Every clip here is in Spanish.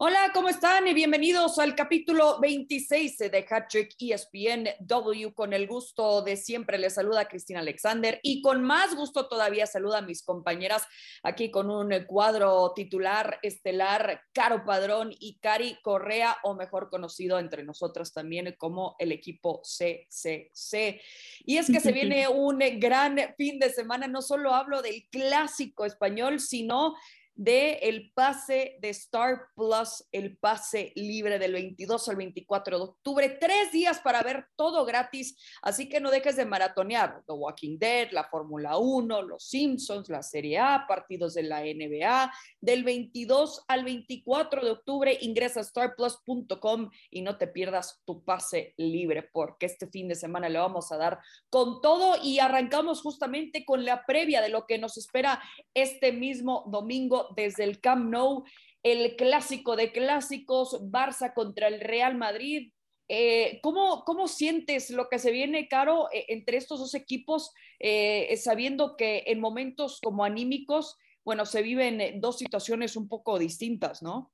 Hola, ¿cómo están? Y bienvenidos al capítulo 26 de Hattrick ESPN W. Con el gusto de siempre les saluda Cristina Alexander y con más gusto todavía saluda a mis compañeras aquí con un cuadro titular estelar, Caro Padrón y Cari Correa, o mejor conocido entre nosotras también como el equipo CCC. Y es que se viene un gran fin de semana, no solo hablo del clásico español, sino de el pase de Star Plus, el pase libre del 22 al 24 de octubre. Tres días para ver todo gratis, así que no dejes de maratonear The Walking Dead, la Fórmula 1, los Simpsons, la Serie A, partidos de la NBA. Del 22 al 24 de octubre ingresa a starplus.com y no te pierdas tu pase libre porque este fin de semana le vamos a dar con todo y arrancamos justamente con la previa de lo que nos espera este mismo domingo desde el Camp Nou, el clásico de clásicos, Barça contra el Real Madrid. Eh, ¿cómo, ¿cómo, sientes lo que se viene, Caro, eh, entre estos dos equipos, eh, sabiendo que en momentos como anímicos, bueno, se viven dos situaciones un poco distintas, ¿no?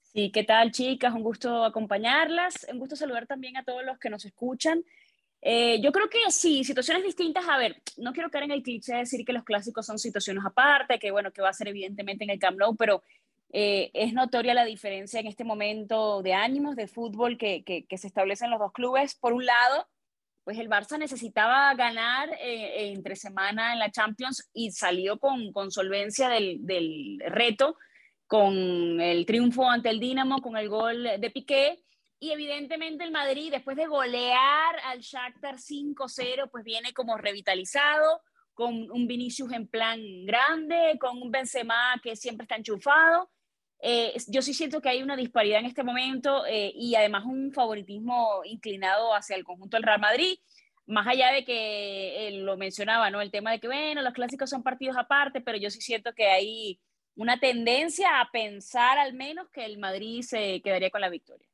Sí, ¿qué tal, chicas? Un gusto acompañarlas, un gusto saludar también a todos los que nos escuchan. Eh, yo creo que sí, situaciones distintas. A ver, no quiero caer en el cliché de decir que los clásicos son situaciones aparte, que bueno, que va a ser evidentemente en el Camp Nou, pero eh, es notoria la diferencia en este momento de ánimos de fútbol que, que, se establecen los dos clubes. Por un lado, pues el Barça necesitaba ganar eh, entre semana en la Champions y salió con, con solvencia del, del reto, con el triunfo ante el Dinamo, con el gol de Piqué y evidentemente el Madrid, después de golear al Shakhtar 5-0, pues viene como revitalizado, con un Vinicius en plan grande, con un Benzema que siempre está enchufado. Eh, yo sí siento que hay una disparidad en este momento eh, y además un favoritismo inclinado hacia el conjunto del Real Madrid, más allá de que lo mencionaba, ¿no? El tema de que, bueno, los clásicos son partidos aparte, pero yo sí siento que hay una tendencia a pensar al menos que el Madrid se quedaría con la victoria.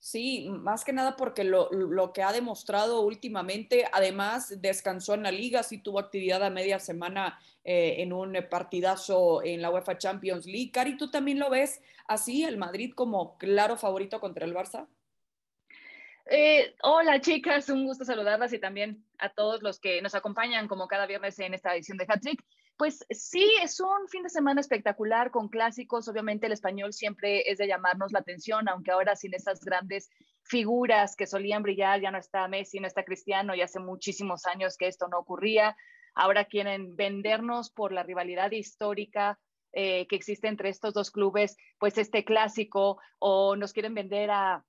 Sí, más que nada porque lo, que ha demostrado últimamente, además descansó en la liga, sí tuvo actividad a media semana eh, en un partidazo en la UEFA Champions League. Cari, ¿tú también lo ves así, el Madrid como claro favorito contra el Barça? Eh, hola chicas, un gusto saludarlas y también a todos los que nos acompañan como cada viernes en esta edición de Hat-Trick. Pues sí, es un fin de semana espectacular con clásicos. Obviamente el español siempre es de llamarnos la atención, aunque ahora sin esas grandes figuras que solían brillar, ya no está Messi, no está Cristiano, y hace muchísimos años que esto no ocurría. Ahora quieren vendernos por la rivalidad histórica eh, que existe entre estos dos clubes, pues este clásico, o nos quieren vender a,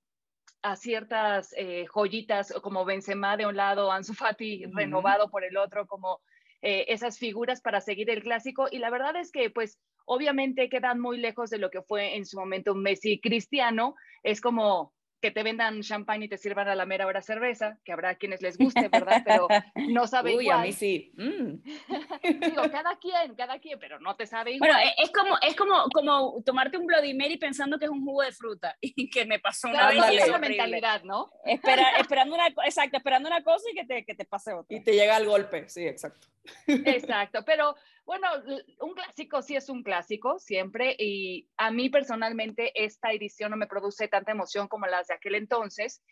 a ciertas eh, joyitas como Benzema de un lado, Ansu Fati renovado por el otro, como eh, esas figuras para seguir el clásico. Y la verdad es que, pues, obviamente quedan muy lejos de lo que fue en su momento Messi cristiano. Es como que te vendan champán y te sirvan a la mera hora cerveza, que habrá quienes les guste, ¿verdad? Pero no sabe Uy, a mí sí. Mm. Digo, cada quien, cada quien, pero no te sabe igual. Bueno, es como, es como, como tomarte un Bloody Mary pensando que es un jugo de fruta y que me pasó una vez. Es la mentalidad, ¿no? Espera, esperando una, exacto, esperando una cosa y que te, que te pase otra. Y te llega el golpe, sí, exacto. Exacto, pero bueno, un clásico sí es un clásico siempre y a mí personalmente esta edición no me produce tanta emoción como las de aquel entonces,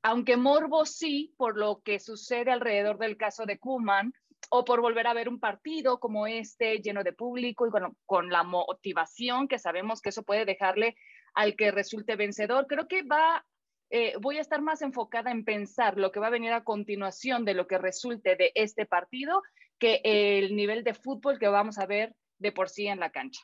aunque morbo sí por lo que sucede alrededor del caso de Kuman o por volver a ver un partido como este lleno de público y bueno, con la motivación que sabemos que eso puede dejarle al que resulte vencedor. Creo que va eh, voy a estar más enfocada en pensar lo que va a venir a continuación de lo que resulte de este partido que el nivel de fútbol que vamos a ver de por sí en la cancha.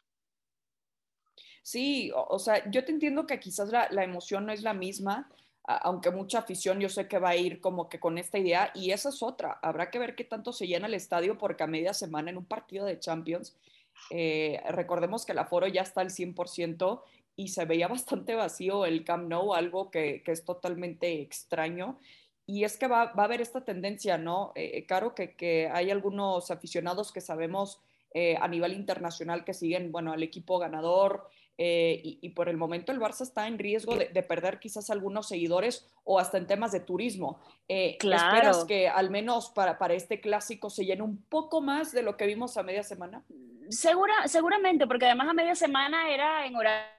Sí, o, sea, yo te entiendo que quizás la, emoción no es la misma, aunque mucha afición yo sé que va a ir como que con esta idea, y esa es otra, habrá que ver qué tanto se llena el estadio porque a media semana en un partido de Champions, eh, recordemos que el aforo ya está al 100% y se veía bastante vacío el Camp Nou, algo que, que es totalmente extraño. Y es que va, va a haber esta tendencia, ¿no? Eh, claro que, que, hay algunos aficionados que sabemos eh, a nivel internacional que siguen, bueno, al equipo ganador, eh, y, por el momento el Barça está en riesgo de, perder quizás algunos seguidores o hasta en temas de turismo. Eh, claro. ¿Esperas que al menos para, para este clásico se llene un poco más de lo que vimos a media semana? Segura, seguramente, porque además a media semana era en horario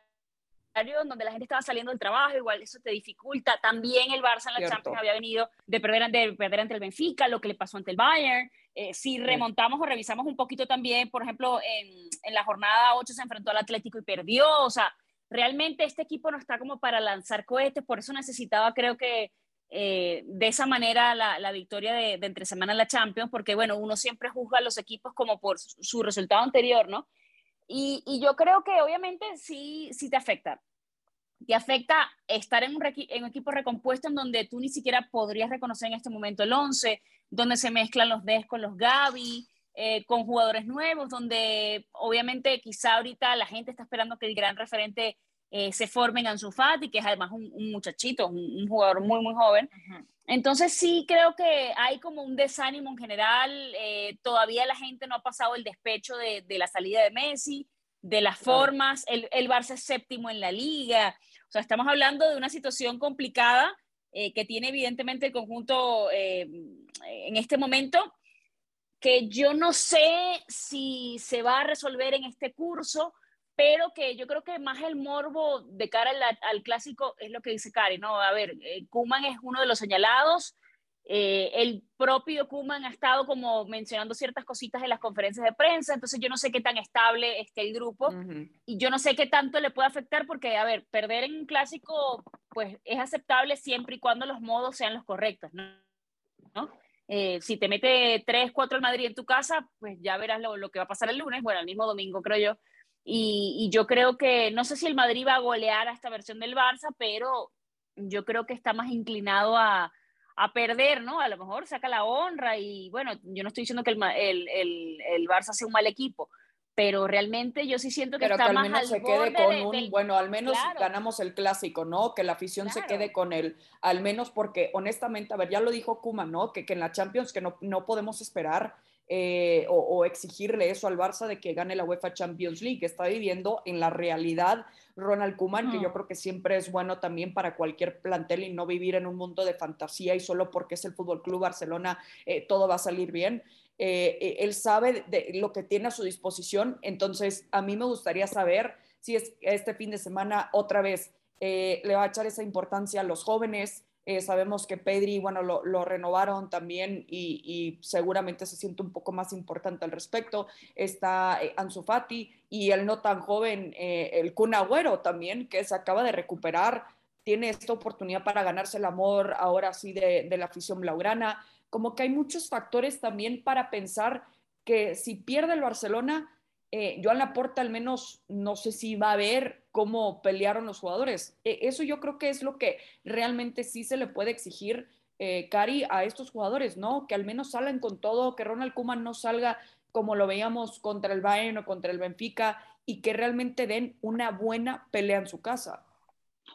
donde la gente estaba saliendo del trabajo, igual eso te dificulta. También el Barça en la Champions había venido de perder, de perder ante el Benfica, lo que le pasó ante el Bayern. Eh, si remontamos o revisamos un poquito también, por ejemplo, en, en, la jornada 8 se enfrentó al Atlético y perdió. O sea, realmente este equipo no está como para lanzar cohetes, por eso necesitaba, creo que, eh, de esa manera la, la victoria de, de, entre semana en la Champions, porque bueno, uno siempre juzga a los equipos como por su resultado anterior, ¿no? Y, yo creo que obviamente sí, sí te afecta. Te afecta estar en un, equipo recompuesto en donde tú ni siquiera podrías reconocer en este momento el 11, donde se mezclan los Des con los Gaby, eh, con jugadores nuevos, donde obviamente quizá ahorita la gente está esperando que el gran referente eh, se forme en Ansu Fati, que es además un, muchachito, un, jugador muy, muy joven. Entonces sí creo que hay como un desánimo en general, eh, todavía la gente no ha pasado el despecho de, de la salida de Messi, de las formas, el, el, Barça es séptimo en la liga, o sea, estamos hablando de una situación complicada eh, que tiene evidentemente el conjunto eh, en este momento, que yo no sé si se va a resolver en este curso, pero que yo creo que más el morbo de cara al, clásico es lo que dice Cari, ¿no? A ver, eh, Kuman es uno de los señalados, eh, el propio Kuman ha estado como mencionando ciertas cositas en las conferencias de prensa, entonces yo no sé qué tan estable esté el grupo y yo no sé qué tanto le puede afectar porque, a ver, perder en un clásico pues es aceptable siempre y cuando los modos sean los correctos, ¿no? Eh, si te mete 3, 4 el Madrid en tu casa, pues ya verás lo, lo, que va a pasar el lunes, bueno, el mismo domingo creo yo. Y, y yo creo que, no sé si el Madrid va a golear a esta versión del Barça, pero yo creo que está más inclinado a, a perder, ¿no? A lo mejor saca la honra y bueno, yo no estoy diciendo que el, el, el, el Barça sea un mal equipo, pero realmente yo sí siento que pero está que al menos más se quede con un, bueno, al menos ganamos el clásico, ¿no? Que la afición se quede con él, al menos porque honestamente, a ver, ya lo dijo Kuma, ¿no? Que, que en la Champions que no, no podemos esperar eh, o, exigirle eso al Barça de que gane la UEFA Champions League. Está viviendo en la realidad Ronald Koeman, que yo creo que siempre es bueno también para cualquier plantel y no vivir en un mundo de fantasía y solo porque es el Fútbol Club Barcelona eh, todo va a salir bien. Eh, él sabe de lo que tiene a su disposición, entonces a mí me gustaría saber si es este fin de semana otra vez le va a echar esa importancia a los jóvenes, eh, sabemos que Pedri, bueno, lo, renovaron también y, seguramente se siente un poco más importante al respecto. Está eh, Ansu Fati y el no tan joven, eh, el Kun Agüero también, que se acaba de recuperar, tiene esta oportunidad para ganarse el amor ahora sí de, la afición blaugrana. Como que hay muchos factores también para pensar que si pierde el Barcelona, eh, Joan Laporta al menos no sé si va a ver cómo pelearon los jugadores. E, eso yo creo que es lo que realmente sí se le puede exigir, eh, Cari, a estos jugadores, ¿no? Que al menos salgan con todo, que Ronald Koeman no salga como lo veíamos contra el Bayern o contra el Benfica y que realmente den una buena pelea en su casa.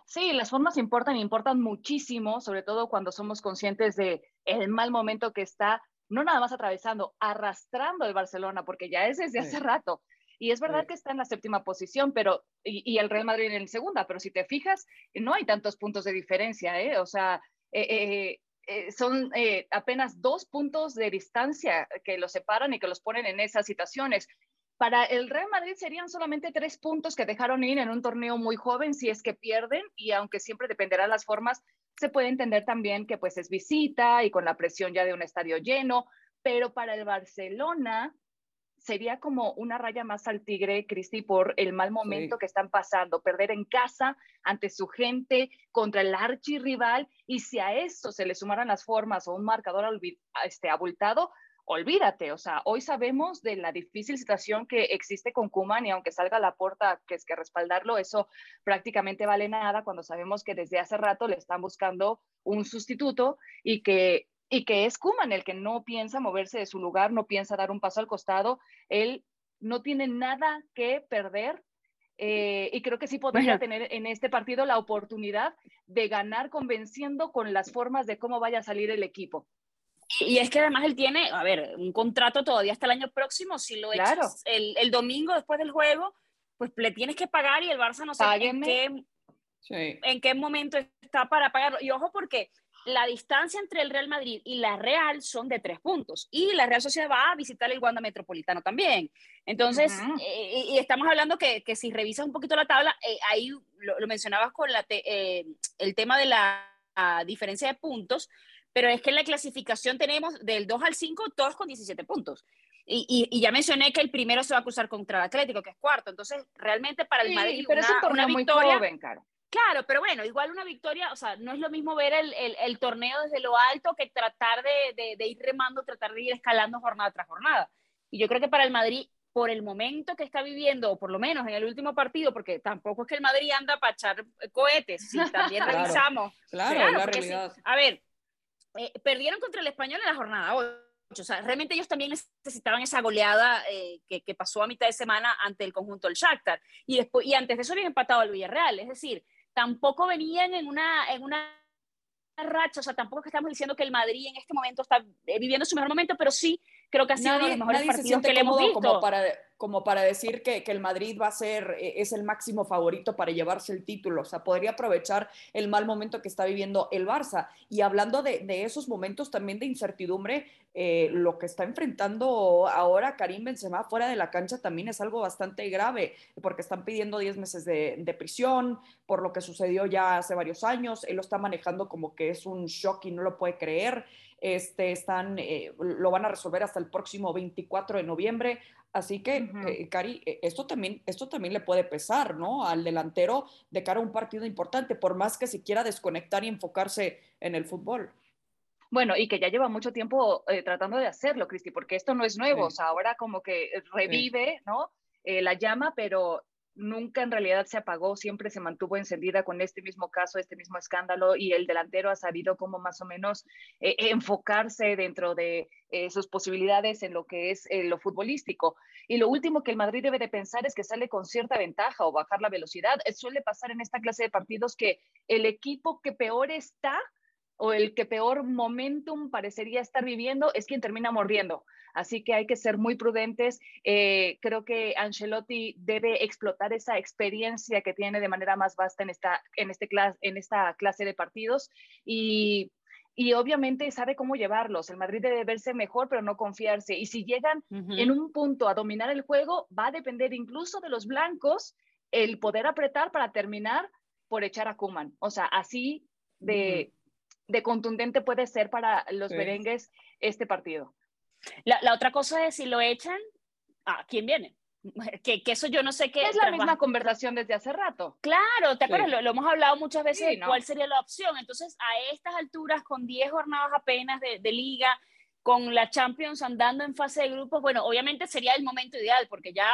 Sí, las formas importan, importan muchísimo, sobre todo cuando somos conscientes de el mal momento que está no nada más atravesando, arrastrando el Barcelona, porque ya es desde hace rato. Y es verdad que está en la séptima posición, pero y, el Real Madrid en segunda, pero si te fijas, no hay tantos puntos de diferencia, ¿eh? O sea, eh, eh, eh, son apenas dos puntos de distancia que los separan y que los ponen en esas situaciones. Para el Real Madrid serían solamente tres puntos que dejaron ir en un torneo muy joven si es que pierden y aunque siempre dependerá las formas, se puede entender también que pues es visita y con la presión ya de un estadio lleno, pero para el Barcelona sería como una raya más al tigre, Cristi, por el mal momento que están pasando, perder en casa ante su gente contra el archirrival y si a eso se le sumaran las formas o un marcador este, abultado, olvídate, o sea, hoy sabemos de la difícil situación que existe con Kuman y aunque salga a la puerta que es que respaldarlo, eso prácticamente vale nada cuando sabemos que desde hace rato le están buscando un sustituto y que y que es Kuman el que no piensa moverse de su lugar, no piensa dar un paso al costado, él no tiene nada que perder eh, y creo que sí podría tener en este partido la oportunidad de ganar convenciendo con las formas de cómo vaya a salir el equipo. Y es que además él tiene, a ver, un contrato todavía hasta el año próximo, si lo echas el, el, domingo después del juego, pues le tienes que pagar y el Barça no sé en qué, en qué momento está para pagarlo. Y ojo porque la distancia entre el Real Madrid y la Real son de tres puntos y la Real Sociedad va a visitar el Wanda Metropolitano también. Entonces, eh, y, estamos hablando que, que, si revisas un poquito la tabla, eh, ahí lo, mencionabas con la eh, el tema de la, diferencia de puntos, pero es que en la clasificación tenemos del 2 al 5 todos con 17 puntos. Y, y, ya mencioné que el primero se va a cruzar contra el Atlético, que es cuarto. Entonces, realmente para el Madrid, pero es un torneo muy joven, Caro. Claro, pero bueno, igual una victoria, o sea, no es lo mismo ver el, el, torneo desde lo alto que tratar de, de, ir remando, tratar de ir escalando jornada tras jornada. Y yo creo que para el Madrid, por el momento que está viviendo, o por lo menos en el último partido, porque tampoco es que el Madrid anda para echar cohetes, si también revisamos. Claro, la realidad. a ver, eh, perdieron contra el español en la jornada 8. O sea, realmente ellos también necesitaban esa goleada eh, que, que, pasó a mitad de semana ante el conjunto del Shakhtar. Y, después, y antes de eso habían empatado al Villarreal. Es decir, tampoco venían en una, en una racha, o sea, tampoco estamos diciendo que el Madrid en este momento está eh, viviendo su mejor momento, pero sí creo que ha sido uno de los mejores partidos que le hemos visto. Como para, como para decir que, que, el Madrid va a ser, eh, es el máximo favorito para llevarse el título, o sea, podría aprovechar el mal momento que está viviendo el Barça. Y hablando de, de esos momentos también de incertidumbre, eh, lo que está enfrentando ahora Karim Benzema fuera de la cancha también es algo bastante grave, porque están pidiendo 10 meses de, de, prisión por lo que sucedió ya hace varios años. Él lo está manejando como que es un shock y no lo puede creer. Este, están, eh, lo van a resolver hasta el próximo 24 de noviembre. Así que, eh, Cari, esto también, esto también le puede pesar, ¿no? Al delantero de cara a un partido importante, por más que se quiera desconectar y enfocarse en el fútbol. Bueno, y que ya lleva mucho tiempo eh, tratando de hacerlo, Cristi, porque esto no es nuevo, o sea, ahora como que revive, ¿no? Eh, la llama, pero nunca en realidad se apagó, siempre se mantuvo encendida con este mismo caso, este mismo escándalo, y el delantero ha sabido cómo más o menos eh, enfocarse dentro de sus posibilidades en lo que es lo futbolístico. Y lo último que el Madrid debe de pensar es que sale con cierta ventaja o bajar la velocidad. Suele pasar en esta clase de partidos que el equipo que peor está, o el que peor momentum parecería estar viviendo es quien termina mordiendo. Así que hay que ser muy prudentes. Eh, creo que Ancelotti debe explotar esa experiencia que tiene de manera más vasta en esta, en este en esta clase de partidos y, y, obviamente sabe cómo llevarlos. El Madrid debe verse mejor, pero no confiarse. Y si llegan en un punto a dominar el juego, va a depender incluso de los blancos el poder apretar para terminar por echar a Kuman. O sea, así de de contundente puede ser para los merengues este partido. La, otra cosa es si lo echan, ¿a quién viene? Que, que, eso yo no sé qué es. la misma conversación desde hace rato. Claro, ¿te acuerdas? Lo, hemos hablado muchas veces cuál sería la opción. Entonces, a estas alturas, con 10 jornadas apenas de, de liga, con la Champions andando en fase de grupos, bueno, obviamente sería el momento ideal, porque ya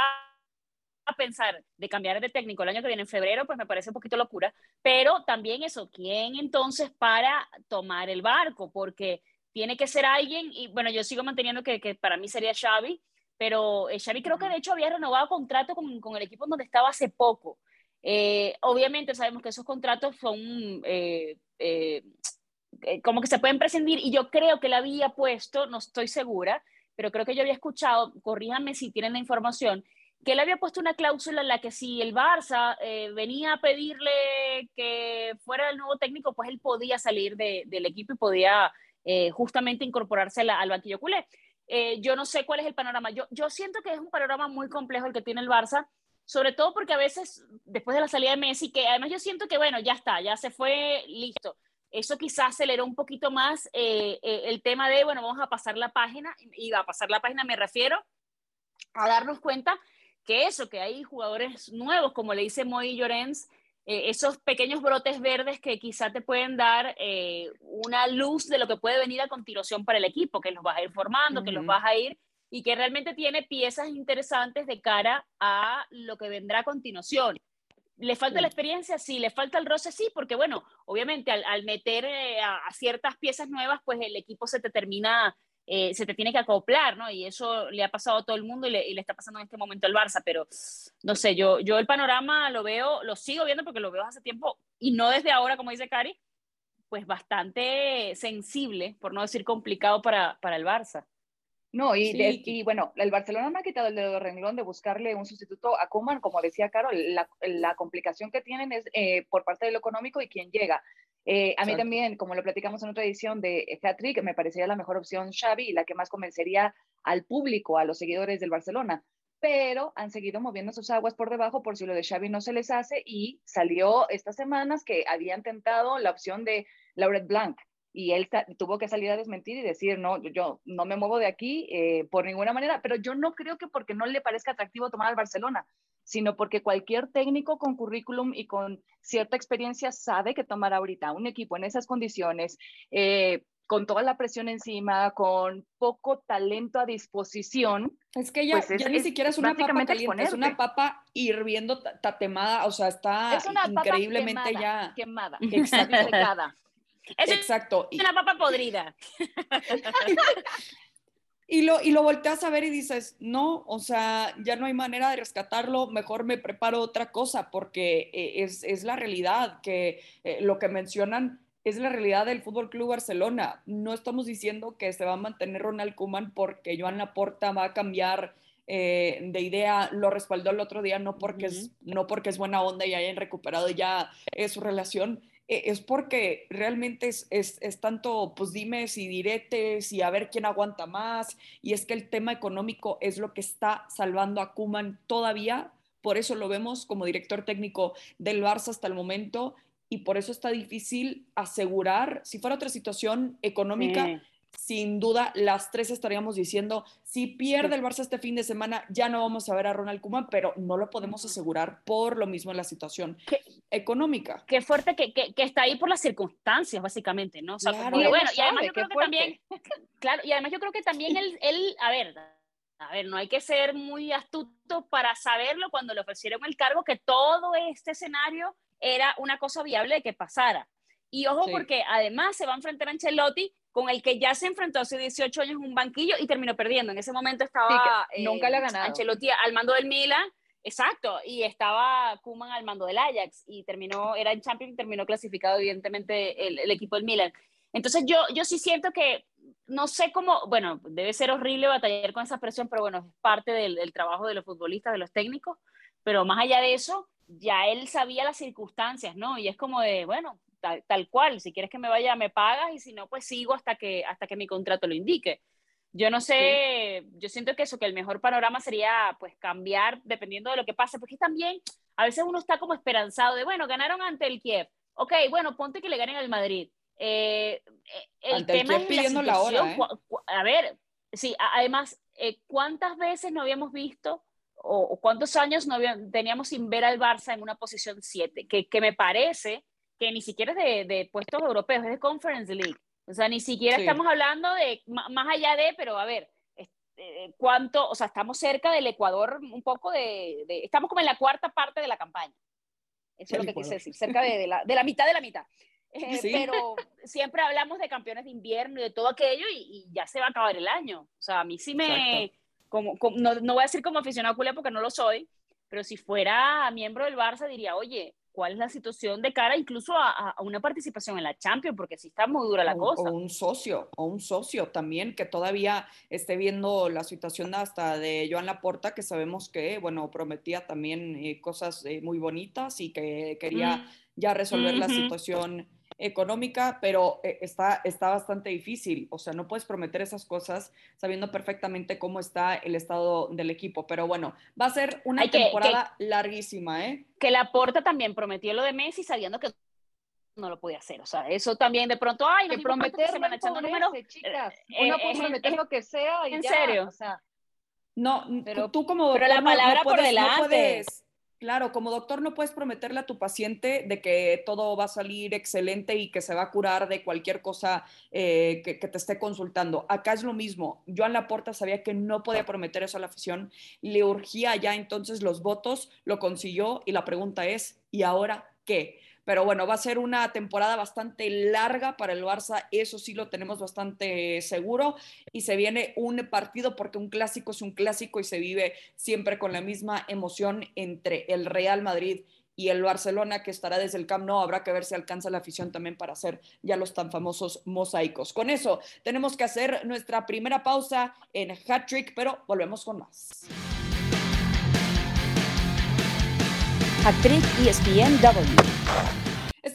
a pensar de cambiar de técnico el año que viene en febrero, pues me parece un poquito locura, pero también eso, ¿quién entonces para tomar el barco? Porque tiene que ser alguien, y bueno, yo sigo manteniendo que, que para mí sería Xavi, pero eh, Xavi creo que de hecho había renovado contrato con, con el equipo donde estaba hace poco. Eh, obviamente sabemos que esos contratos son eh, como que se pueden prescindir y yo creo que la había puesto, no estoy segura, pero creo que yo había escuchado, corríjanme si tienen la información, que él había puesto una cláusula en la que si el Barça eh, venía a pedirle que fuera el nuevo técnico, pues él podía salir del equipo y podía eh, justamente incorporarse al banquillo culé. Eh, yo no sé cuál es el panorama. Yo, yo siento que es un panorama muy complejo el que tiene el Barça, sobre todo porque a veces, después de la salida de Messi, que además yo siento que, bueno, ya está, ya se fue, listo. Eso quizás aceleró un poquito más el tema de, bueno, vamos a pasar la página, y a pasar la página me refiero a darnos cuenta que eso, que hay jugadores nuevos, como le dice Moy Llorens, eh, esos pequeños brotes verdes que quizá te pueden dar eh, una luz de lo que puede venir a continuación para el equipo, que los vas a ir formando, que los vas a ir y que realmente tiene piezas interesantes de cara a lo que vendrá a continuación. ¿Le falta la experiencia? Sí, le falta el roce, sí, porque bueno, obviamente al, meter eh, a, a, ciertas piezas nuevas, pues el equipo se te termina eh, se te tiene que acoplar, ¿no? Y eso le ha pasado a todo el mundo y le, está pasando en este momento al Barça, pero no sé, yo, yo el panorama lo veo, lo sigo viendo porque lo veo hace tiempo y no desde ahora, como dice Cari, pues bastante sensible, por no decir complicado para, para el Barça. No, y, y, bueno, el Barcelona no ha quitado el dedo de renglón de buscarle un sustituto a Kuman, como decía Carol, la, la complicación que tienen es eh, por parte de lo económico y quién llega. Eh, a mí también, como lo platicamos en otra edición de Hat-Trick, me parecería la mejor opción Xavi y la que más convencería al público, a los seguidores del Barcelona. Pero han seguido moviendo sus aguas por debajo por si lo de Xavi no se les hace y salió estas semanas que habían tentado la opción de Lauret Blanc y él tuvo que salir a desmentir y decir, no, yo, no me muevo de aquí eh, por ninguna manera, pero yo no creo que porque no le parezca atractivo tomar al Barcelona, sino porque cualquier técnico con currículum y con cierta experiencia sabe que tomar ahorita un equipo en esas condiciones, eh, con toda la presión encima, con poco talento a disposición. Es que ya, pues ni siquiera es una papa caliente, es una papa hirviendo tatemada, o sea, está increíblemente ya quemada, quemada. Exacto. Es una papa podrida. y, lo, y lo volteas a ver y dices, no, o sea, ya no hay manera de rescatarlo, mejor me preparo otra cosa, porque eh, es, la realidad que eh, lo que mencionan es la realidad del Fútbol Club Barcelona. No estamos diciendo que se va a mantener Ronald Kuman porque Joan Laporta va a cambiar eh, de idea, lo respaldó el otro día, no porque, es, no porque es buena onda y hayan recuperado ya su relación, es porque realmente es, es, tanto, pues dimes y diretes y a ver quién aguanta más. Y es que el tema económico es lo que está salvando a Kuman todavía. Por eso lo vemos como director técnico del Barça hasta el momento. Y por eso está difícil asegurar, si fuera otra situación económica, sin duda las tres estaríamos diciendo, si pierde el Barça este fin de semana, ya no vamos a ver a Ronald Koeman, pero no lo podemos asegurar por lo mismo en la situación económica. Qué fuerte que, que, está ahí por las circunstancias, básicamente, ¿no? claro. bueno, y además yo creo que también, claro, y además yo creo que también él, él, a ver, a ver, no hay que ser muy astuto para saberlo cuando le ofrecieron el cargo que todo este escenario era una cosa viable de que pasara. Y ojo, porque además se va a enfrentar a Ancelotti, con el que ya se enfrentó hace 18 años en un banquillo y terminó perdiendo. En ese momento estaba nunca le ha ganado. Ancelotti al mando del Milan, exacto, y estaba Kuman al mando del Ajax y terminó, era en Champions y terminó clasificado evidentemente el, equipo del Milan. Entonces yo, yo sí siento que, no sé cómo, bueno, debe ser horrible batallar con esa presión, pero bueno, es parte del, del trabajo de los futbolistas, de los técnicos, pero más allá de eso, ya él sabía las circunstancias, ¿no? Y es como de, bueno, tal, cual, si quieres que me vaya, me pagas y si no, pues sigo hasta que, hasta que mi contrato lo indique. Yo no sé, yo siento que eso, que el mejor panorama sería pues cambiar dependiendo de lo que pase, porque también a veces uno está como esperanzado de, bueno, ganaron ante el Kiev, ok, bueno, ponte que le ganen al Madrid. Eh, eh, el tema es pidiendo la, hora, ¿eh? a ver, sí, además, ¿cuántas veces no habíamos visto o, cuántos años no teníamos sin ver al Barça en una posición 7? Que, que me parece que ni siquiera es de, de puestos europeos, es de Conference League. O sea, ni siquiera estamos hablando de más allá de, pero a ver, este, cuánto, o sea, estamos cerca del Ecuador un poco de, estamos como en la cuarta parte de la campaña. Eso es lo que quise decir, cerca de, la, de, la, mitad de la mitad. Eh, pero siempre hablamos de campeones de invierno y de todo aquello y, ya se va a acabar el año. O sea, a mí sí me, como, no, no, voy a decir como aficionado culé porque no lo soy, pero si fuera miembro del Barça diría, oye, cuál es la situación de cara incluso a, una participación en la Champions, porque sí está muy dura la cosa. O un socio, o un socio también que todavía esté viendo la situación hasta de Joan Laporta, que sabemos que, bueno, prometía también eh, cosas eh, muy bonitas y que quería mm. ya resolver la situación económica, pero eh, está, está bastante difícil. O sea, no puedes prometer esas cosas sabiendo perfectamente cómo está el estado del equipo. Pero bueno, va a ser una temporada larguísima, ¿eh? Que la Porta también prometió lo de Messi sabiendo que no lo podía hacer. O sea, eso también de pronto, ay, no prometer se van echando números. Chicas. Eh, Uno puede prometer lo que sea y ¿En serio? O sea, no, pero tú como pero la palabra por delante. Claro, como doctor no puedes prometerle a tu paciente de que todo va a salir excelente y que se va a curar de cualquier cosa eh, que, te esté consultando. Acá es lo mismo. Joan Laporta sabía que no podía prometer eso a la afición, le urgía ya entonces los votos, lo consiguió y la pregunta es, ¿y ahora qué? Pero bueno, va a ser una temporada bastante larga para el Barça, eso sí lo tenemos bastante seguro. Y se viene un partido porque un clásico es un clásico y se vive siempre con la misma emoción entre el Real Madrid y el Barcelona que estará desde el Camp Nou, habrá que ver si alcanza la afición también para hacer ya los tan famosos mosaicos. Con eso tenemos que hacer nuestra primera pausa en Hat Trick, pero volvemos con más. Hat Trick ESPN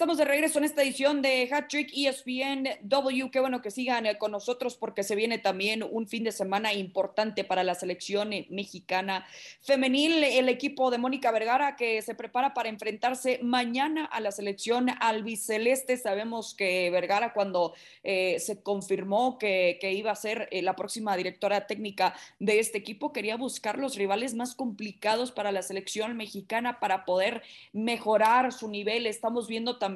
Estamos de regreso en esta edición de Hat Trick ESPN W. Qué bueno que sigan eh, con nosotros porque se viene también un fin de semana importante para la selección eh, mexicana femenil. El equipo de Mónica Vergara que se prepara para enfrentarse mañana a la selección albiceleste. Sabemos que Vergara cuando eh, se confirmó que, que, iba a ser la próxima directora técnica de este equipo quería buscar los rivales más complicados para la selección mexicana para poder mejorar su nivel. Estamos viendo también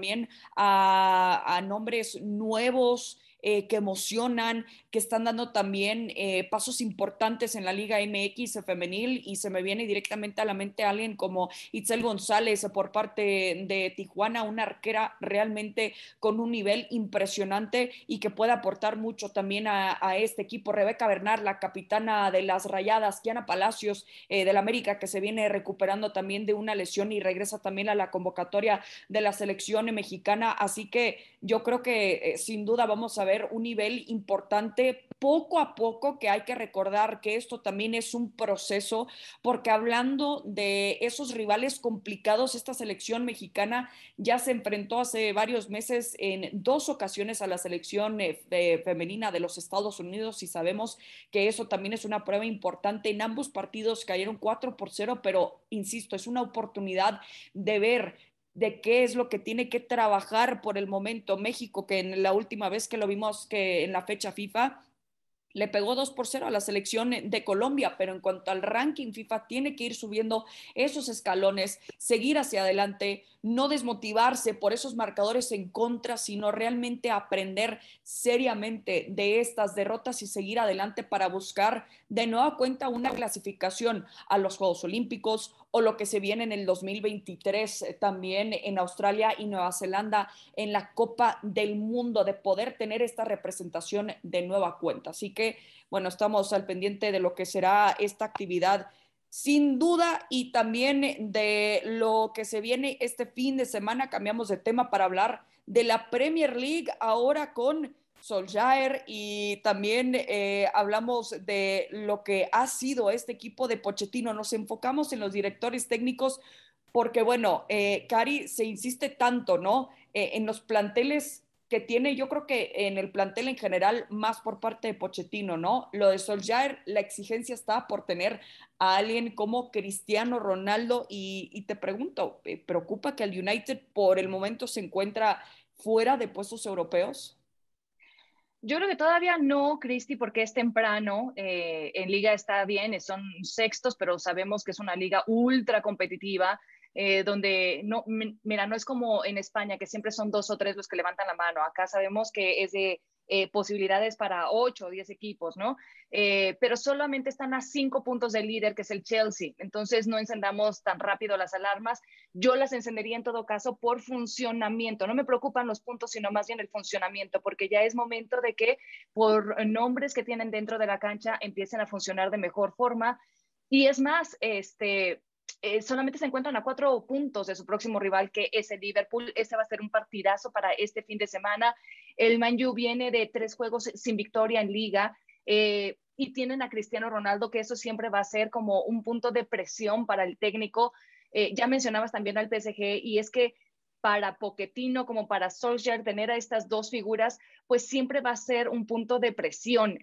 a, a nombres nuevos eh, que emocionan, que están dando también eh, pasos importantes en la Liga MX femenil y se me viene directamente a la mente alguien como Itzel González por parte de Tijuana, una arquera realmente con un nivel impresionante y que puede aportar mucho también a, este equipo. Rebeca Bernard, la capitana de las Rayadas, Kiana Palacios eh, del América, que se viene recuperando también de una lesión y regresa también a la convocatoria de la selección mexicana. Así que yo creo que sin duda vamos a ver un nivel importante poco a poco, que hay que recordar que esto también es un proceso, porque hablando de esos rivales complicados, esta selección mexicana ya se enfrentó hace varios meses en dos ocasiones a la selección eh, femenina de los Estados Unidos y sabemos que eso también es una prueba importante. En ambos partidos cayeron 4 por 0, pero insisto, es una oportunidad de ver de qué es lo que tiene que trabajar por el momento México, que en la última vez que lo vimos que en la fecha FIFA le pegó 2 por 0 a la selección de Colombia, pero en cuanto al ranking FIFA tiene que ir subiendo esos escalones, seguir hacia adelante, no desmotivarse por esos marcadores en contra, sino realmente aprender seriamente de estas derrotas y seguir adelante para buscar de nueva cuenta una clasificación a los Juegos Olímpicos o lo que se viene en el 2023 eh, también en Australia y Nueva Zelanda en la Copa del Mundo, de poder tener esta representación de nueva cuenta. Así que, bueno, estamos al pendiente de lo que será esta actividad sin duda y también de lo que se viene este fin de semana. Cambiamos de tema para hablar de la Premier League ahora con Solskjaer y también eh, hablamos de lo que ha sido este equipo de Pochettino. Nos enfocamos en los directores técnicos porque, bueno, eh, Cari, se insiste tanto, ¿no? Eh, en los planteles que tiene, yo creo que en el plantel en general, más por parte de Pochettino, ¿no? Lo de Solskjaer, la exigencia está por tener a alguien como Cristiano Ronaldo y, y te pregunto, ¿preocupa que el United por el momento se encuentra fuera de puestos europeos? Yo creo que todavía no, Cristi, porque es temprano. Eh, en liga está bien, son sextos, pero sabemos que es una liga ultra competitiva. Eh, donde no, mira, no es como en España, que siempre son dos o tres los que levantan la mano. Acá sabemos que es de eh, posibilidades para ocho o diez equipos, ¿no? Eh, pero solamente están a cinco puntos del líder, que es el Chelsea. Entonces no encendamos tan rápido las alarmas. Yo las encendería en todo caso por funcionamiento. No me preocupan los puntos, sino más bien el funcionamiento, porque ya es momento de que por nombres que tienen dentro de la cancha empiecen a funcionar de mejor forma. Y es más, este, eh, solamente se encuentran a cuatro puntos de su próximo rival, que es el Liverpool. Ese va a ser un partidazo para este fin de semana. El Man viene de tres juegos sin victoria en liga. Eh, y tienen a Cristiano Ronaldo, que eso siempre va a ser como un punto de presión para el técnico. Eh, ya mencionabas también al PSG, y es que para Poquetino como para Solskjaer, tener a estas dos figuras, pues siempre va a ser un punto de presión,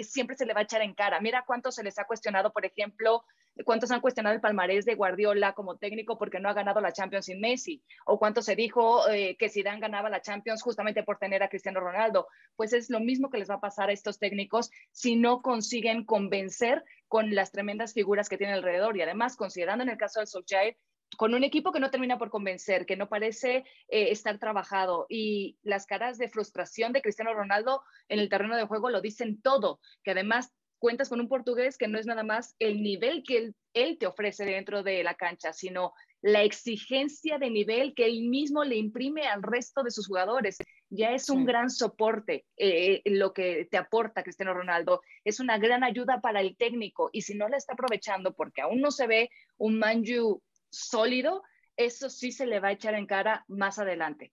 siempre se le va a echar en cara. Mira cuánto se les ha cuestionado, por ejemplo, cuántos han cuestionado el palmarés de Guardiola como técnico porque no ha ganado la Champions sin Messi, o cuánto se dijo eh, que Zidane ganaba la Champions justamente por tener a Cristiano Ronaldo. Pues es lo mismo que les va a pasar a estos técnicos si no consiguen convencer con las tremendas figuras que tienen alrededor. Y además, considerando en el caso del Solskjaer, con un equipo que no termina por convencer, que no parece eh, estar trabajado y las caras de frustración de Cristiano Ronaldo en el terreno de juego lo dicen todo, que además cuentas con un portugués que no es nada más el nivel que él, te ofrece dentro de la cancha, sino la exigencia de nivel que él mismo le imprime al resto de sus jugadores. Ya es un gran soporte eh, lo que te aporta Cristiano Ronaldo. Es una gran ayuda para el técnico y si no la está aprovechando porque aún no se ve un Manju sólido, eso sí se le va a echar en cara más adelante.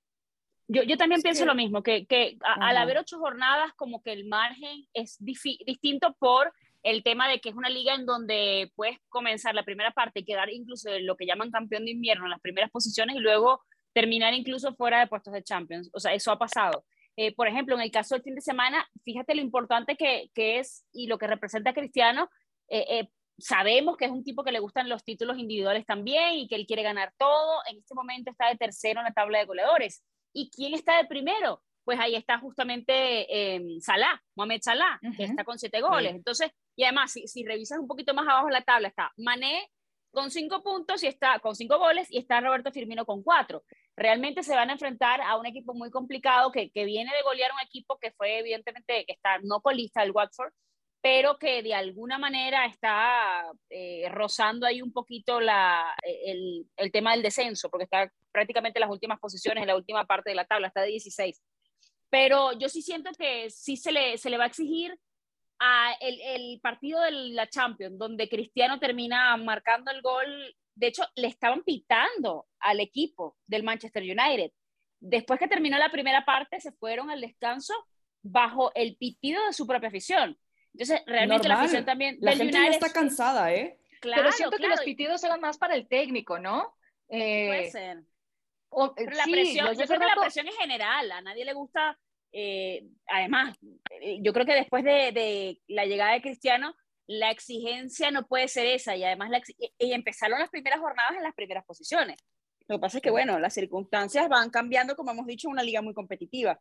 Yo, yo también pienso lo mismo, que, que al haber ocho jornadas, como que el margen es distinto por el tema de que es una liga en donde puedes comenzar la primera parte y quedar incluso en lo que llaman campeón de invierno en las primeras posiciones y luego terminar incluso fuera de puestos de Champions. O sea, eso ha pasado. Eh, por ejemplo, en el caso del fin de semana, fíjate lo importante que, que es y lo que representa Cristiano. Eh, eh, sabemos que es un tipo que le gustan los títulos individuales también y que él quiere ganar todo. En este momento está de tercero en la tabla de goleadores. ¿Y quién está de primero? Pues ahí está justamente eh, Salah, Mohamed Salah, que está con siete goles. Entonces, y además, si, si, revisas un poquito más abajo la tabla, está Mané con cinco puntos y está con cinco goles y está Roberto Firmino con cuatro. Realmente se van a enfrentar a un equipo muy complicado que, que viene de golear un equipo que fue evidentemente, que está no colista el Watford, pero que de alguna manera está eh, rozando ahí un poquito la, e, el, el, tema del descenso, porque está prácticamente en las últimas posiciones, en la última parte de la tabla, está de 16. Pero yo sí siento que sí se le, se le va a exigir a el, el partido de la Champions, donde Cristiano termina marcando el gol. De hecho, le estaban pitando al equipo del Manchester United. Después que terminó la primera parte, se fueron al descanso bajo el pitido de su propia afición entonces, realmente la afición también. La gente ya está cansada, ¿eh? Claro, Pero siento que los pitidos eran más para el técnico, ¿no? Eh, Puede ser. O, Pero la presión, yo creo que la presión es general, a nadie le gusta. Eh, además, eh, yo creo que después de, de, la llegada de Cristiano, la exigencia no puede ser esa y además la, y empezaron las primeras jornadas en las primeras posiciones. Lo que pasa es que, bueno, las circunstancias van cambiando, como hemos dicho, una liga muy competitiva.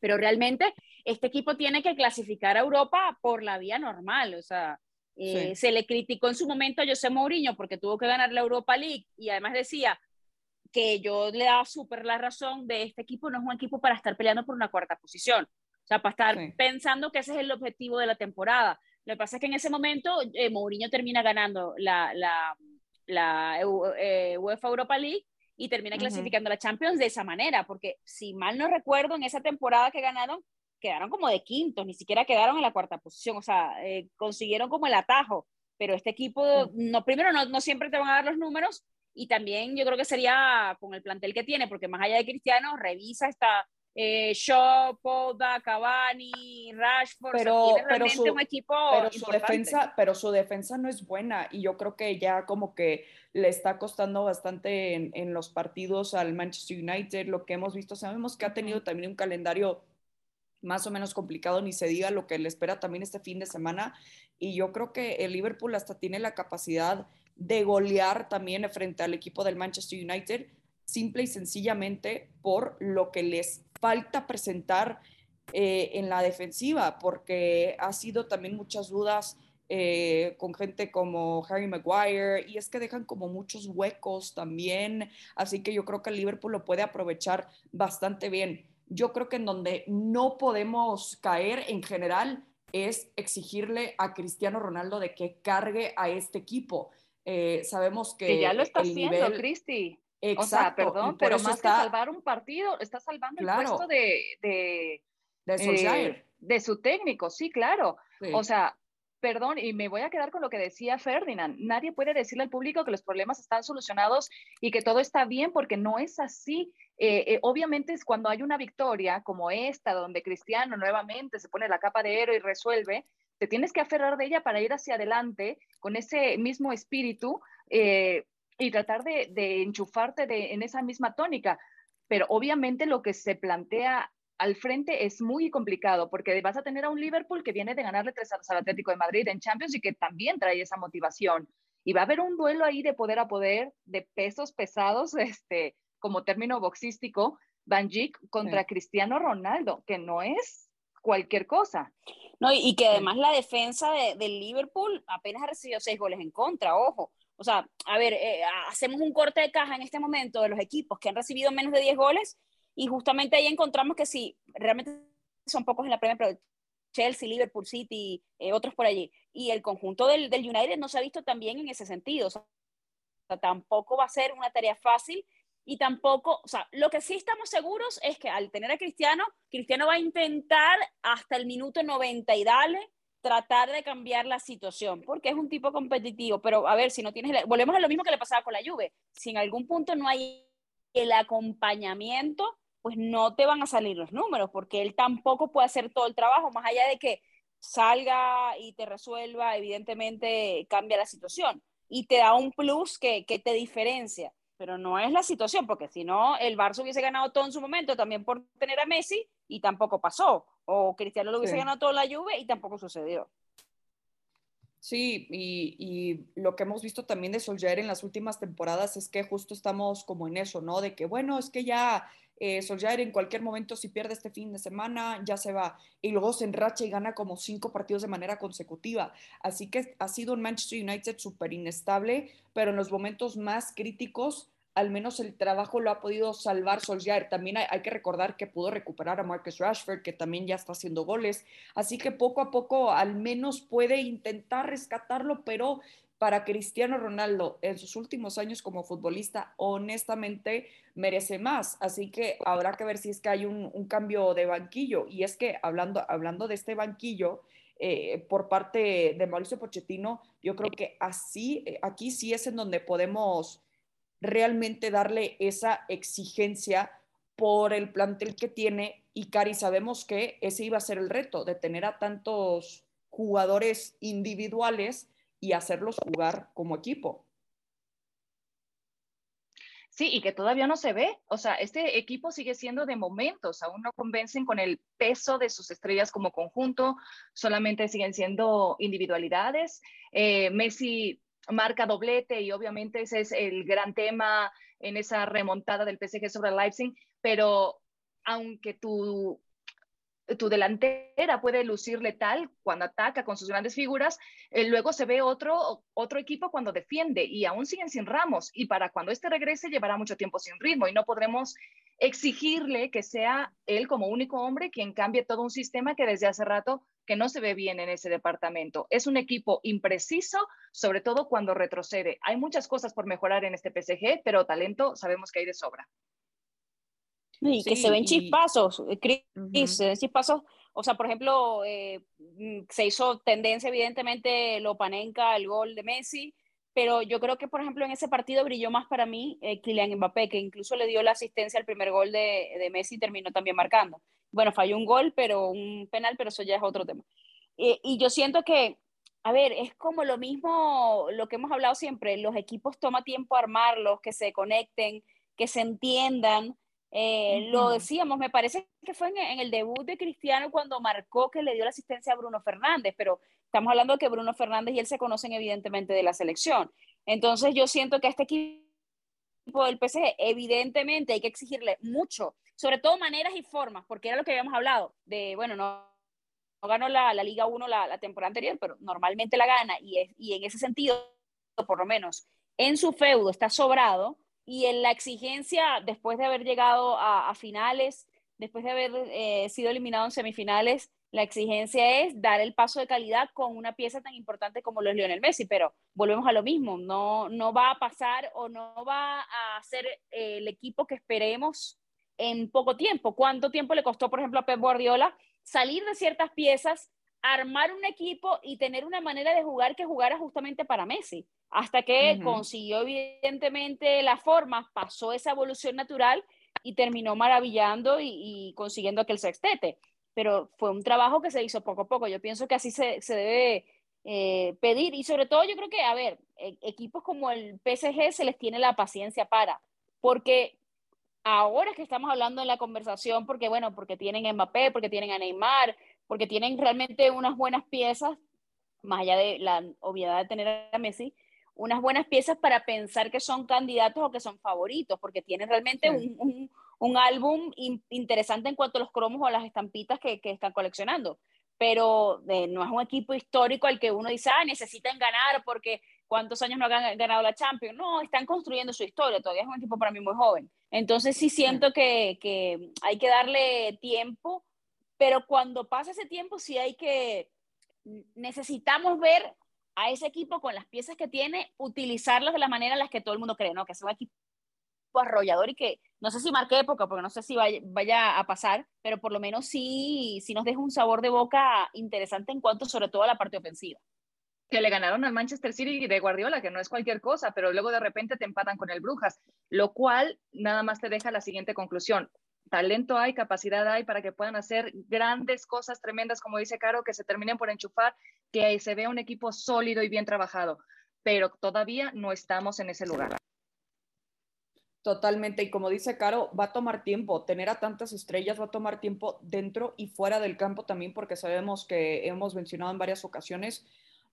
Pero realmente este equipo tiene que clasificar a Europa por la vía normal, o sea, eh, se le criticó en su momento a José Mourinho porque tuvo que ganar la Europa League y además decía que yo le daba súper la razón de este equipo no es un equipo para estar peleando por una cuarta posición, o sea, para estar pensando que ese es el objetivo de la temporada. Lo que pasa es que en ese momento eh, Mourinho termina ganando la, la, la eh, UEFA Europa League y termina clasificando la Champions de esa manera, porque si mal no recuerdo, en esa temporada que ganaron, quedaron como de quintos, ni siquiera quedaron en la cuarta posición, o sea, eh, consiguieron como el atajo, pero este equipo, no, primero no, no siempre te van a dar los números, y también yo creo que sería con el plantel que tiene, porque más allá de Cristiano, revisa esta eh, Shaw, Poda, Cavani, Rashford, pero, pero su, un equipo pero su defensa, pero su defensa no es buena y yo creo que ya como que le está costando bastante en, en los partidos al Manchester United, lo que hemos visto, sabemos que ha tenido también un calendario más o menos complicado, ni se diga lo que le espera también este fin de semana. Y yo creo que el Liverpool hasta tiene la capacidad de golear también frente al equipo del Manchester United, simple y sencillamente por lo que les falta presentar eh, en la defensiva, porque ha sido también muchas dudas eh, con gente como Harry Maguire y es que dejan como muchos huecos también, así que yo creo que el Liverpool lo puede aprovechar bastante bien. Yo creo que en donde no podemos caer en general es exigirle a Cristiano Ronaldo de que cargue a este equipo. Eh, sabemos que, ya lo está haciendo, Cristi. Exacto. O sea, perdón, pero más que salvar un partido, está salvando el puesto de, de, de, eh, de, su técnico, sí, claro. O sea, perdón, y me voy a quedar con lo que decía Ferdinand. Nadie puede decirle al público que los problemas están solucionados y que todo está bien, porque no es así. Eh, eh, obviamente es cuando hay una victoria como esta, donde Cristiano nuevamente se pone la capa de héroe y resuelve, te tienes que aferrar de ella para ir hacia adelante con ese mismo espíritu. Eh, y tratar de, de enchufarte de, en esa misma tónica. Pero obviamente lo que se plantea al frente es muy complicado porque vas a tener a un Liverpool que viene de ganarle tres al Atlético de Madrid en Champions y que también trae esa motivación. Y va a haber un duelo ahí de poder a poder, de pesos pesados, este, como término boxístico, Van Dijk contra Cristiano Ronaldo, que no es cualquier cosa. No, y, que además la defensa del de Liverpool apenas ha recibido seis goles en contra, ojo. O sea, a ver, eh, hacemos un corte de caja en este momento de los equipos que han recibido menos de 10 goles y justamente ahí encontramos que sí, realmente son pocos en la Premier, pero Chelsea, Liverpool City, eh, otros por allí. Y el conjunto del, del, United no se ha visto tan bien en ese sentido. O sea, tampoco va a ser una tarea fácil y tampoco, o sea, lo que sí estamos seguros es que al tener a Cristiano, Cristiano va a intentar hasta el minuto 90 y dale tratar de cambiar la situación, porque es un tipo competitivo, pero a ver, si no tienes, volvemos a lo mismo que le pasaba con la Juve, si en algún punto no hay el acompañamiento, pues no te van a salir los números, porque él tampoco puede hacer todo el trabajo, más allá de que salga y te resuelva, evidentemente cambia la situación y te da un plus que, que te diferencia, pero no es la situación, porque si no, el Barça hubiese ganado todo en su momento también por tener a Messi y tampoco pasó, o Cristiano lo hubiese ganado todo la Juve y tampoco sucedió. Sí, y, y, lo que hemos visto también de Solskjaer en las últimas temporadas es que justo estamos como en eso, ¿no? De que, bueno, es que ya eh, Solskjaer en cualquier momento, si pierde este fin de semana, ya se va. Y luego se enracha y gana como cinco partidos de manera consecutiva. Así que ha sido un Manchester United súper inestable, pero en los momentos más críticos al menos el trabajo lo ha podido salvar Solskjaer. También hay, que recordar que pudo recuperar a Marcus Rashford, que también ya está haciendo goles. Así que poco a poco al menos puede intentar rescatarlo, pero para Cristiano Ronaldo en sus últimos años como futbolista, honestamente merece más. Así que habrá que ver si es que hay un, cambio de banquillo. Y es que hablando, hablando de este banquillo, eh, por parte de Mauricio Pochettino, yo creo que así, eh, aquí sí es en donde podemos realmente darle esa exigencia por el plantel que tiene y Cari sabemos que ese iba a ser el reto de tener a tantos jugadores individuales y hacerlos jugar como equipo. Sí, y que todavía no se ve. O sea, este equipo sigue siendo de momentos, aún no convencen con el peso de sus estrellas como conjunto, solamente siguen siendo individualidades. Eh, Messi marca doblete y obviamente ese es el gran tema en esa remontada del PSG sobre el Leipzig, pero aunque tu, tu delantera puede lucir letal cuando ataca con sus grandes figuras, eh, luego se ve otro, otro equipo cuando defiende y aún siguen sin Ramos y para cuando este regrese llevará mucho tiempo sin ritmo y no podremos exigirle que sea él como único hombre quien cambie todo un sistema que desde hace rato que no se ve bien en ese departamento. Es un equipo impreciso, sobre todo cuando retrocede. Hay muchas cosas por mejorar en este PSG, pero talento sabemos que hay de sobra. Y que se ven chispazos, eh, Chris, se ven chispazos. O sea, por ejemplo, eh, mm, se hizo tendencia, evidentemente, Lopanenka, el gol de Messi, pero yo creo que, por ejemplo, en ese partido brilló más para mí eh, Kylian Mbappé, que incluso le dio la asistencia al primer gol de, de Messi y terminó también marcando bueno, falló un gol, pero un penal, pero eso ya es otro tema. Eh, y yo siento que, a ver, es como lo mismo, lo que hemos hablado siempre, los equipos toma tiempo armarlos, que se conecten, que se entiendan. Eh, lo decíamos, me parece que fue en, el debut de Cristiano cuando marcó que le dio la asistencia a Bruno Fernández, pero estamos hablando de que Bruno Fernández y él se conocen evidentemente de la selección. Entonces yo siento que este equipo del PSG, evidentemente hay que exigirle mucho sobre todo maneras y formas, porque era lo que habíamos hablado, de, bueno, no, no ganó la, la Liga 1 la, temporada anterior, pero normalmente la gana y, es, y en ese sentido, por lo menos en su feudo está sobrado y en la exigencia, después de haber llegado a, a finales, después de haber eh, sido eliminado en semifinales, la exigencia es dar el paso de calidad con una pieza tan importante como lo es Lionel Messi, pero volvemos a lo mismo, no, no va a pasar o no va a ser eh, el equipo que esperemos en poco tiempo. ¿Cuánto tiempo le costó, por ejemplo, a Pep Guardiola salir de ciertas piezas, armar un equipo y tener una manera de jugar que jugara justamente para Messi? Hasta que consiguió evidentemente la forma, pasó esa evolución natural y terminó maravillando y, consiguiendo aquel sextete. Pero fue un trabajo que se hizo poco a poco. Yo pienso que así se, debe eh, pedir y sobre todo yo creo que, a ver, e, equipos como el PSG se les tiene la paciencia para, porque ahora que estamos hablando en la conversación, porque bueno, porque tienen a Mbappé, porque tienen a Neymar, porque tienen realmente unas buenas piezas, más allá de la obviedad de tener a Messi, unas buenas piezas para pensar que son candidatos o que son favoritos, porque tienen realmente un, un, álbum interesante en cuanto a los cromos o las estampitas que, que están coleccionando. Pero eh, no es un equipo histórico al que uno dice, ah, necesitan ganar porque cuántos años no han ganado la Champions. No, están construyendo su historia, todavía es un equipo para mí muy joven. Entonces sí siento que, que hay que darle tiempo, pero cuando pasa ese tiempo sí hay que, necesitamos ver a ese equipo con las piezas que tiene, utilizarlas de la manera en la que todo el mundo cree, ¿no? Que es un equipo arrollador y que no sé si marque época, porque no sé si vaya, a pasar, pero por lo menos sí, sí nos deja un sabor de boca interesante en cuanto sobre todo a la parte ofensiva. Que le ganaron al Manchester City de Guardiola, que no es cualquier cosa, pero luego de repente te empatan con el Brujas, lo cual nada más te deja la siguiente conclusión. Talento hay, capacidad hay para que puedan hacer grandes cosas tremendas, como dice Caro, que se terminen por enchufar, que se vea un equipo sólido y bien trabajado, pero todavía no estamos en ese lugar. Totalmente, y como dice Caro, va a tomar tiempo, tener a tantas estrellas va a tomar tiempo dentro y fuera del campo también, porque sabemos que hemos mencionado en varias ocasiones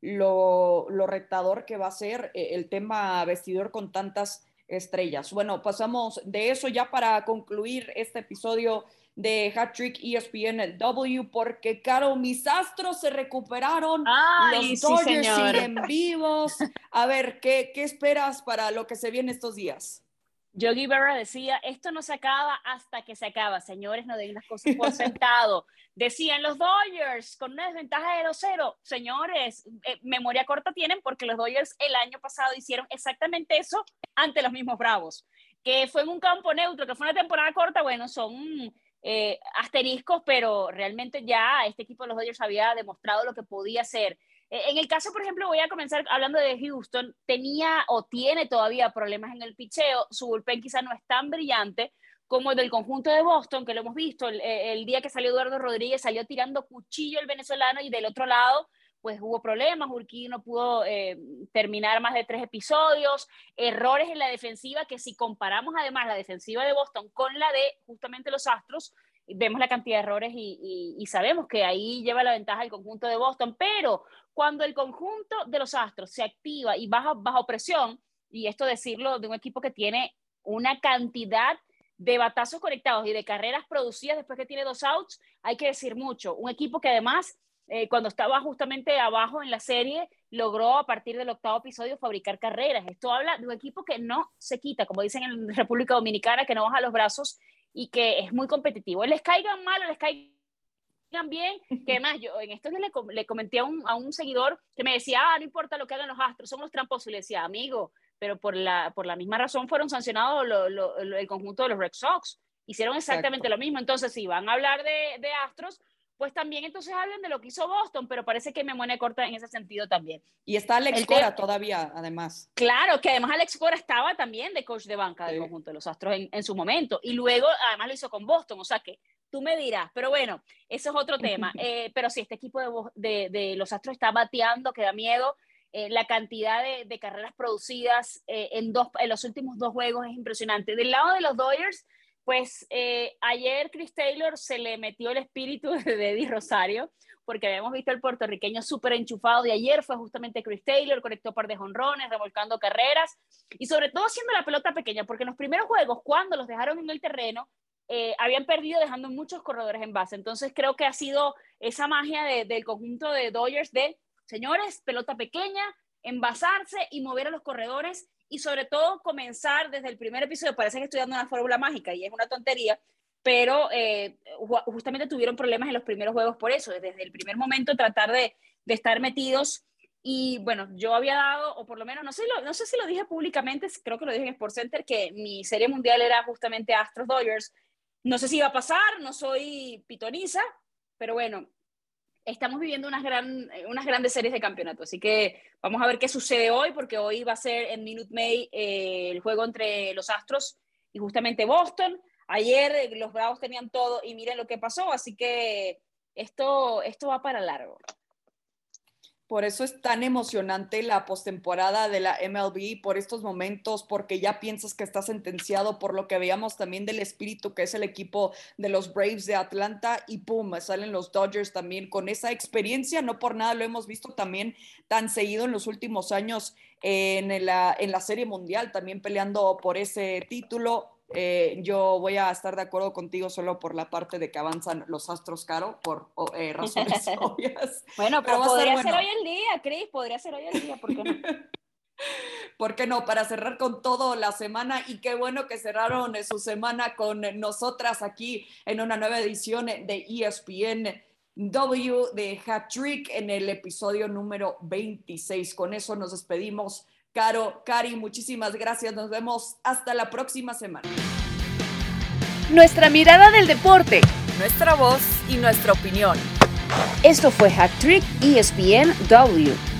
lo, lo retador que va a ser eh, el tema vestidor con tantas estrellas. Bueno, pasamos de eso ya para concluir este episodio de Hat Trick ESPN W, porque, Caro, mis astros se recuperaron, los Dodgers siguen vivos. A ver, ¿qué, ¿qué esperas para lo que se viene estos días? Yogi Berra decía, esto no se acaba hasta que se acaba. Señores, no den las cosas por sentado. Decían los Dodgers con una desventaja de 2-0. Señores, eh, memoria corta tienen porque los Dodgers el año pasado hicieron exactamente eso ante los mismos Bravos. Que fue en un campo neutro, que fue una temporada corta, bueno, son eh, asteriscos, pero realmente ya este equipo de los Dodgers había demostrado lo que podía hacer. Eh, en el caso, por ejemplo, voy a comenzar hablando de Houston, tenía o tiene todavía problemas en el picheo, su bullpen quizá no es tan brillante como el del conjunto de Boston, que lo hemos visto, el, eh, día que salió Eduardo Rodríguez salió tirando cuchillo el venezolano y del otro lado pues hubo problemas, Urquí no pudo eh, terminar más de tres episodios, errores en la defensiva, que si comparamos además la defensiva de Boston con la de justamente los Astros, vemos la cantidad de errores y, sabemos que ahí lleva la ventaja el conjunto de Boston, pero cuando el conjunto de los Astros se activa y baja bajo presión, y esto decirlo de un equipo que tiene una cantidad de batazos conectados y de carreras producidas después que tiene dos outs, hay que decir mucho. Un equipo que además, eh, cuando estaba justamente abajo en la serie, logró a partir del octavo episodio fabricar carreras. Esto habla de un equipo que no se quita, como dicen en República Dominicana, que no baja los brazos y que es muy competitivo. Les caigan mal o les caigan bien, que además yo en esto le, le comenté a un, a un, seguidor que me decía, ah, no importa lo que hagan los astros, son los tramposos, y le decía, amigo, pero por la, por la misma razón fueron sancionados el conjunto de los Red Sox, hicieron exactamente lo mismo, entonces si van a hablar de, de astros, pues también entonces hablan de lo que hizo Boston, pero parece que me muere corta en ese sentido también. Y está Alex Cora todavía, además. Claro, que además Alex Cora estaba también de coach de banca del conjunto de los Astros en, en, su momento, y luego además lo hizo con Boston, o sea que tú me dirás, pero bueno, eso es otro tema. Eh, pero si este equipo de, de, los Astros está bateando, que da miedo. Eh, la cantidad de, de carreras producidas eh, en, dos, en los últimos dos juegos es impresionante. Del lado de los Dodgers, pues eh, ayer Chris Taylor se le metió el espíritu de Eddie Rosario, porque habíamos visto al puertorriqueño súper enchufado y ayer fue justamente Chris Taylor, conectó un par de jonrones, revolcando carreras y sobre todo haciendo la pelota pequeña, porque en los primeros juegos, cuando los dejaron en el terreno, eh, habían perdido dejando muchos corredores en base. Entonces creo que ha sido esa magia del conjunto de Dodgers de, señores, pelota pequeña, envasarse y mover a los corredores y sobre todo comenzar desde el primer episodio, parece que estoy dando una fórmula mágica y es una tontería, pero eh, justamente tuvieron problemas en los primeros juegos por eso, desde el primer momento tratar de, de, estar metidos y bueno, yo había dado, o por lo menos, no sé, no sé si lo dije públicamente, creo que lo dije en Sports Center, que mi serie mundial era justamente Astros Dodgers. No sé si iba a pasar, no soy pitoniza, pero bueno, estamos viviendo unas, gran, unas grandes series de campeonato, así que vamos a ver qué sucede hoy, porque hoy va a ser en Minute May eh, el juego entre los Astros y justamente Boston. Ayer eh, los Bravos tenían todo y miren lo que pasó, así que esto, esto va para largo. Por eso es tan emocionante la postemporada de la MLB por estos momentos, porque ya piensas que está sentenciado por lo que veíamos también del espíritu que es el equipo de los Braves de Atlanta y pum, salen los Dodgers también con esa experiencia, no por nada lo hemos visto también tan seguido en los últimos años en la, en la Serie Mundial, también peleando por ese título. Eh, yo voy a estar de acuerdo contigo solo por la parte de que avanzan los astros caro, por eh, razones obvias. Bueno, pero podría ser hoy el día, Cris, podría ser hoy el día, ¿por qué no? ¿Por qué no? Para cerrar con todo la semana y qué bueno que cerraron su semana con nosotras aquí en una nueva edición de ESPN W de Hat Trick en el episodio número 26. Con eso nos despedimos Caro, Cari, muchísimas gracias. Nos vemos hasta la próxima semana. Nuestra mirada del deporte. Nuestra voz y nuestra opinión. Esto fue Hat Trick ESPN W.